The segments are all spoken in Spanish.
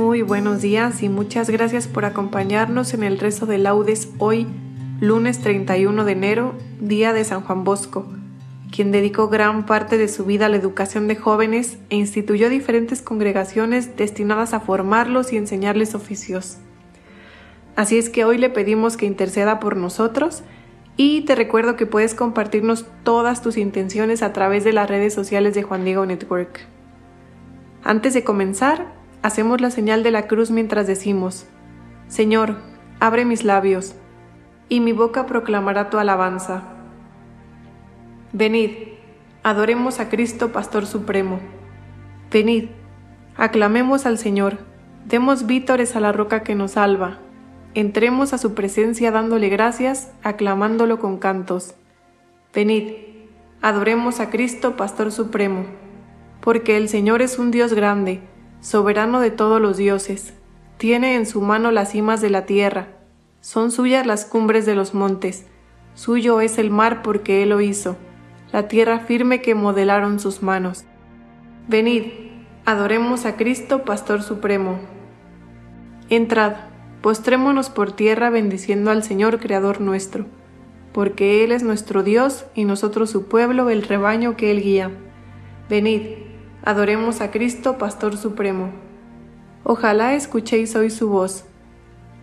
Muy buenos días y muchas gracias por acompañarnos en el rezo de laudes hoy, lunes 31 de enero, día de San Juan Bosco, quien dedicó gran parte de su vida a la educación de jóvenes e instituyó diferentes congregaciones destinadas a formarlos y enseñarles oficios. Así es que hoy le pedimos que interceda por nosotros y te recuerdo que puedes compartirnos todas tus intenciones a través de las redes sociales de Juan Diego Network. Antes de comenzar, hacemos la señal de la cruz mientras decimos, Señor, abre mis labios, y mi boca proclamará tu alabanza. Venid, adoremos a Cristo Pastor Supremo. Venid, aclamemos al Señor, demos vítores a la roca que nos salva, entremos a su presencia dándole gracias, aclamándolo con cantos. Venid, adoremos a Cristo Pastor Supremo, porque el Señor es un Dios grande, soberano de todos los dioses, tiene en su mano las cimas de la tierra, son suyas las cumbres de los montes, suyo es el mar porque él lo hizo, la tierra firme que modelaron sus manos. Venid, adoremos a Cristo, Pastor Supremo. Entrad, postrémonos por tierra bendiciendo al Señor Creador nuestro, porque Él es nuestro Dios y nosotros su pueblo, el rebaño que Él guía. Venid, Adoremos a Cristo, Pastor Supremo. Ojalá escuchéis hoy su voz.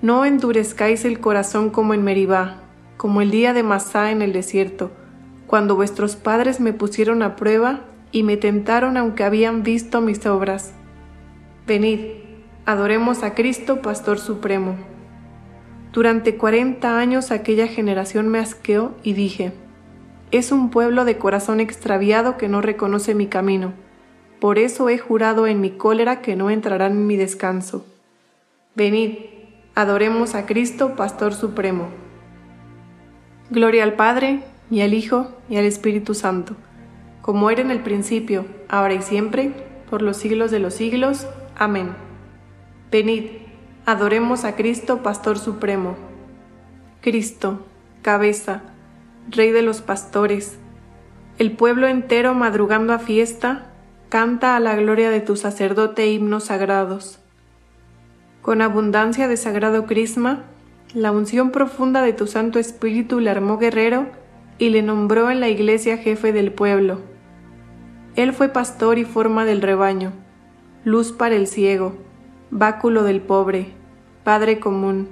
No endurezcáis el corazón como en Meribá, como el día de Masá en el desierto, cuando vuestros padres me pusieron a prueba y me tentaron aunque habían visto mis obras. Venid, adoremos a Cristo, Pastor Supremo. Durante cuarenta años aquella generación me asqueó y dije, es un pueblo de corazón extraviado que no reconoce mi camino por eso he jurado en mi cólera que no entrarán en mi descanso. Venid, adoremos a Cristo, Pastor Supremo. Gloria al Padre, y al Hijo, y al Espíritu Santo, como era en el principio, ahora y siempre, por los siglos de los siglos. Amén. Venid, adoremos a Cristo, Pastor Supremo. Cristo, cabeza, Rey de los pastores, el pueblo entero madrugando a fiesta, canta a la gloria de tu sacerdote himnos sagrados. Con abundancia de sagrado crisma, la unción profunda de tu Santo Espíritu le armó guerrero y le nombró en la iglesia jefe del pueblo. Él fue pastor y forma del rebaño, luz para el ciego, báculo del pobre, Padre común,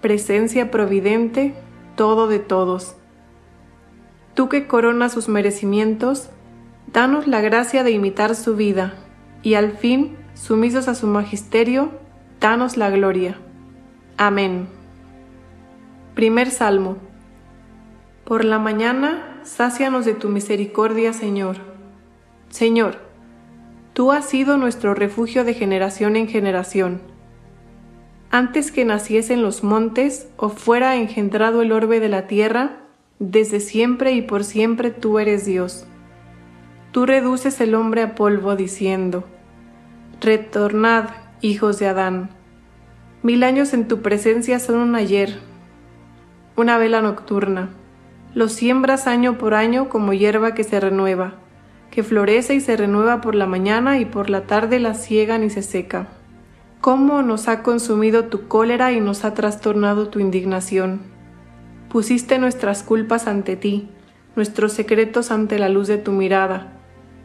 presencia providente, todo de todos. Tú que coronas sus merecimientos, Danos la gracia de imitar su vida, y al fin, sumisos a su magisterio, danos la gloria. Amén. Primer Salmo. Por la mañana, sácianos de tu misericordia, Señor. Señor, tú has sido nuestro refugio de generación en generación. Antes que naciesen los montes o fuera engendrado el orbe de la tierra, desde siempre y por siempre tú eres Dios. Tú reduces el hombre a polvo diciendo, Retornad, hijos de Adán. Mil años en tu presencia son un ayer, una vela nocturna. Los siembras año por año como hierba que se renueva, que florece y se renueva por la mañana y por la tarde la ciegan y se seca. ¿Cómo nos ha consumido tu cólera y nos ha trastornado tu indignación? Pusiste nuestras culpas ante ti, nuestros secretos ante la luz de tu mirada,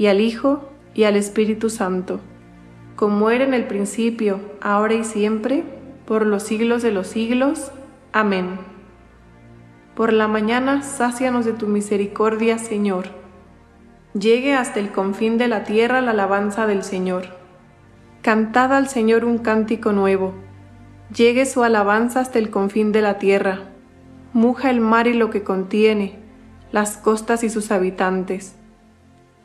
y al Hijo, y al Espíritu Santo, como era en el principio, ahora y siempre, por los siglos de los siglos. Amén. Por la mañana, sácianos de tu misericordia, Señor. Llegue hasta el confín de la tierra la alabanza del Señor. Cantad al Señor un cántico nuevo. Llegue su alabanza hasta el confín de la tierra. Muja el mar y lo que contiene, las costas y sus habitantes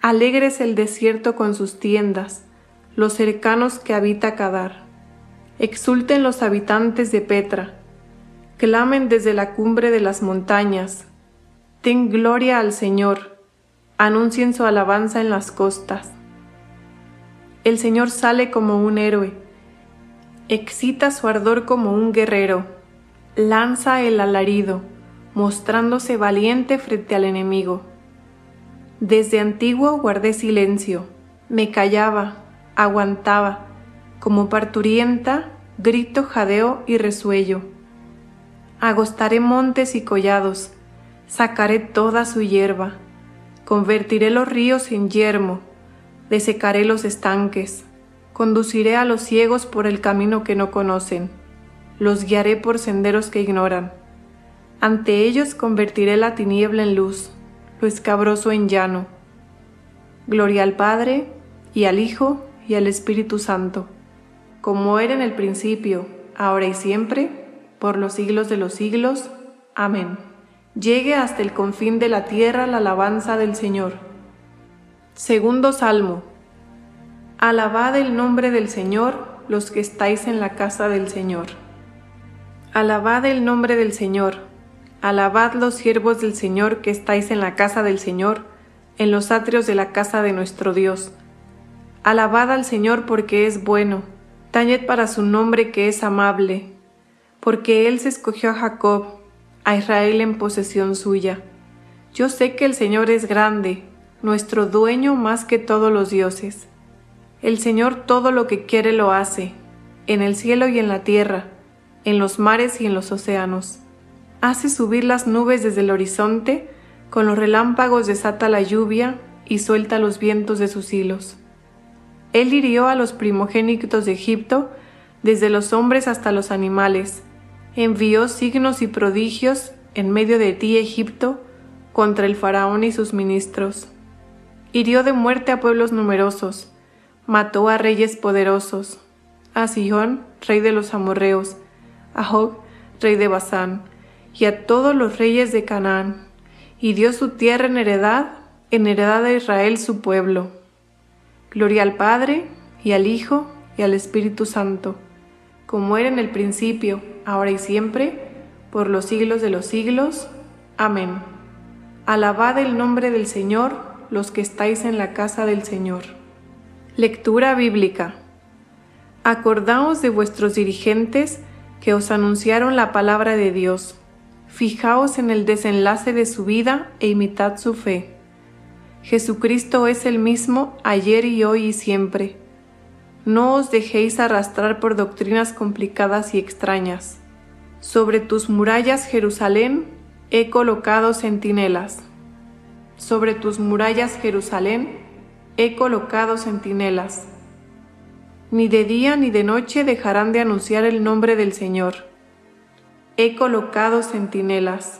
Alegres el desierto con sus tiendas, los cercanos que habita Cadar. Exulten los habitantes de Petra, clamen desde la cumbre de las montañas. Den gloria al Señor, anuncien su alabanza en las costas. El Señor sale como un héroe, excita su ardor como un guerrero, lanza el alarido, mostrándose valiente frente al enemigo. Desde antiguo guardé silencio, me callaba, aguantaba, como parturienta, grito, jadeo y resuello. Agostaré montes y collados, sacaré toda su hierba, convertiré los ríos en yermo, desecaré los estanques, conduciré a los ciegos por el camino que no conocen, los guiaré por senderos que ignoran. Ante ellos convertiré la tiniebla en luz, lo escabroso en llano. Gloria al Padre, y al Hijo, y al Espíritu Santo, como era en el principio, ahora y siempre, por los siglos de los siglos. Amén. Llegue hasta el confín de la tierra la alabanza del Señor. Segundo Salmo. Alabad el nombre del Señor, los que estáis en la casa del Señor. Alabad el nombre del Señor Alabad los siervos del Señor que estáis en la casa del Señor, en los atrios de la casa de nuestro Dios. Alabad al Señor porque es bueno, tañed para su nombre que es amable, porque Él se escogió a Jacob, a Israel en posesión suya. Yo sé que el Señor es grande, nuestro dueño más que todos los dioses. El Señor todo lo que quiere lo hace, en el cielo y en la tierra, en los mares y en los océanos hace subir las nubes desde el horizonte, con los relámpagos desata la lluvia y suelta los vientos de sus hilos. Él hirió a los primogénitos de Egipto, desde los hombres hasta los animales, envió signos y prodigios en medio de ti, Egipto, contra el faraón y sus ministros. Hirió de muerte a pueblos numerosos, mató a reyes poderosos, a Sihón, rey de los amorreos, a Og, rey de Basán, y a todos los reyes de Canaán, y dio su tierra en heredad, en heredad de Israel su pueblo. Gloria al Padre, y al Hijo, y al Espíritu Santo, como era en el principio, ahora y siempre, por los siglos de los siglos. Amén. Alabad el nombre del Señor, los que estáis en la casa del Señor. Lectura bíblica. Acordaos de vuestros dirigentes que os anunciaron la palabra de Dios Fijaos en el desenlace de su vida e imitad su fe. Jesucristo es el mismo ayer y hoy y siempre. No os dejéis arrastrar por doctrinas complicadas y extrañas. Sobre tus murallas, Jerusalén, he colocado centinelas. Sobre tus murallas, Jerusalén, he colocado centinelas. Ni de día ni de noche dejarán de anunciar el nombre del Señor. He colocado centinelas.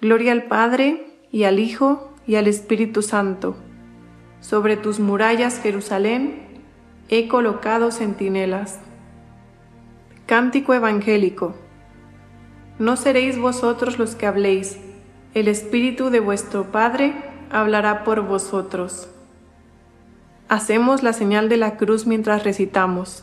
Gloria al Padre, y al Hijo, y al Espíritu Santo. Sobre tus murallas, Jerusalén, he colocado centinelas. Cántico evangélico. No seréis vosotros los que habléis, el Espíritu de vuestro Padre hablará por vosotros. Hacemos la señal de la cruz mientras recitamos.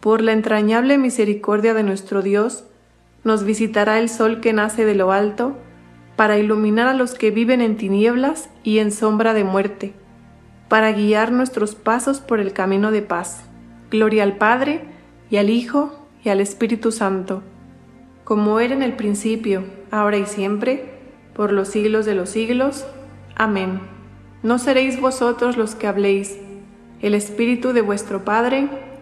Por la entrañable misericordia de nuestro Dios, nos visitará el sol que nace de lo alto, para iluminar a los que viven en tinieblas y en sombra de muerte, para guiar nuestros pasos por el camino de paz. Gloria al Padre, y al Hijo, y al Espíritu Santo, como era en el principio, ahora y siempre, por los siglos de los siglos. Amén. No seréis vosotros los que habléis, el Espíritu de vuestro Padre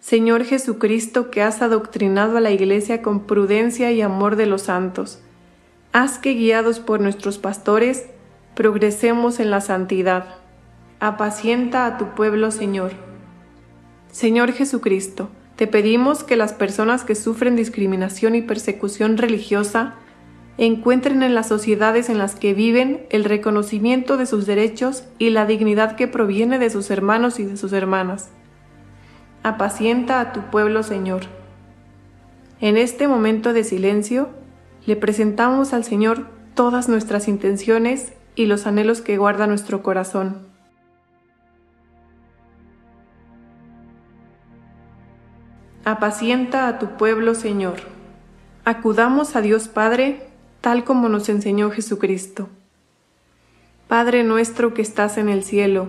Señor Jesucristo, que has adoctrinado a la iglesia con prudencia y amor de los santos. Haz que, guiados por nuestros pastores, progresemos en la santidad. Apacienta a tu pueblo, Señor. Señor Jesucristo, te pedimos que las personas que sufren discriminación y persecución religiosa encuentren en las sociedades en las que viven el reconocimiento de sus derechos y la dignidad que proviene de sus hermanos y de sus hermanas. Apacienta a tu pueblo, Señor. En este momento de silencio, le presentamos al Señor todas nuestras intenciones y los anhelos que guarda nuestro corazón. Apacienta a tu pueblo, Señor. Acudamos a Dios Padre, tal como nos enseñó Jesucristo. Padre nuestro que estás en el cielo,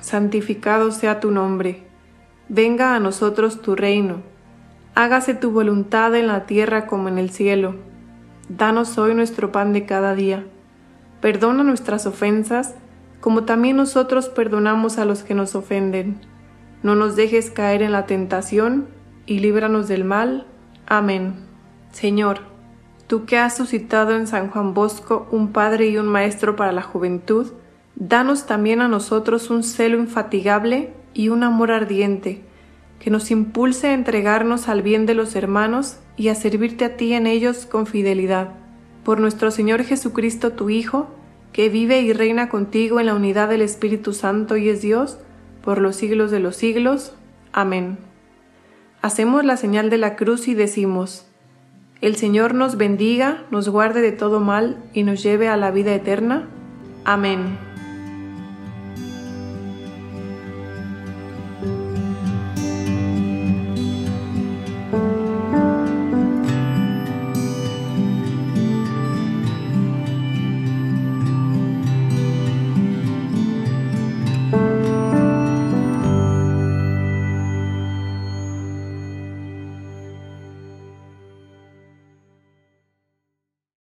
santificado sea tu nombre. Venga a nosotros tu reino. Hágase tu voluntad en la tierra como en el cielo. Danos hoy nuestro pan de cada día. Perdona nuestras ofensas, como también nosotros perdonamos a los que nos ofenden. No nos dejes caer en la tentación y líbranos del mal. Amén. Señor, tú que has suscitado en San Juan Bosco un Padre y un Maestro para la juventud, danos también a nosotros un celo infatigable y un amor ardiente, que nos impulse a entregarnos al bien de los hermanos y a servirte a ti en ellos con fidelidad. Por nuestro Señor Jesucristo, tu Hijo, que vive y reina contigo en la unidad del Espíritu Santo y es Dios, por los siglos de los siglos. Amén hacemos la señal de la cruz y decimos, El Señor nos bendiga, nos guarde de todo mal y nos lleve a la vida eterna. Amén.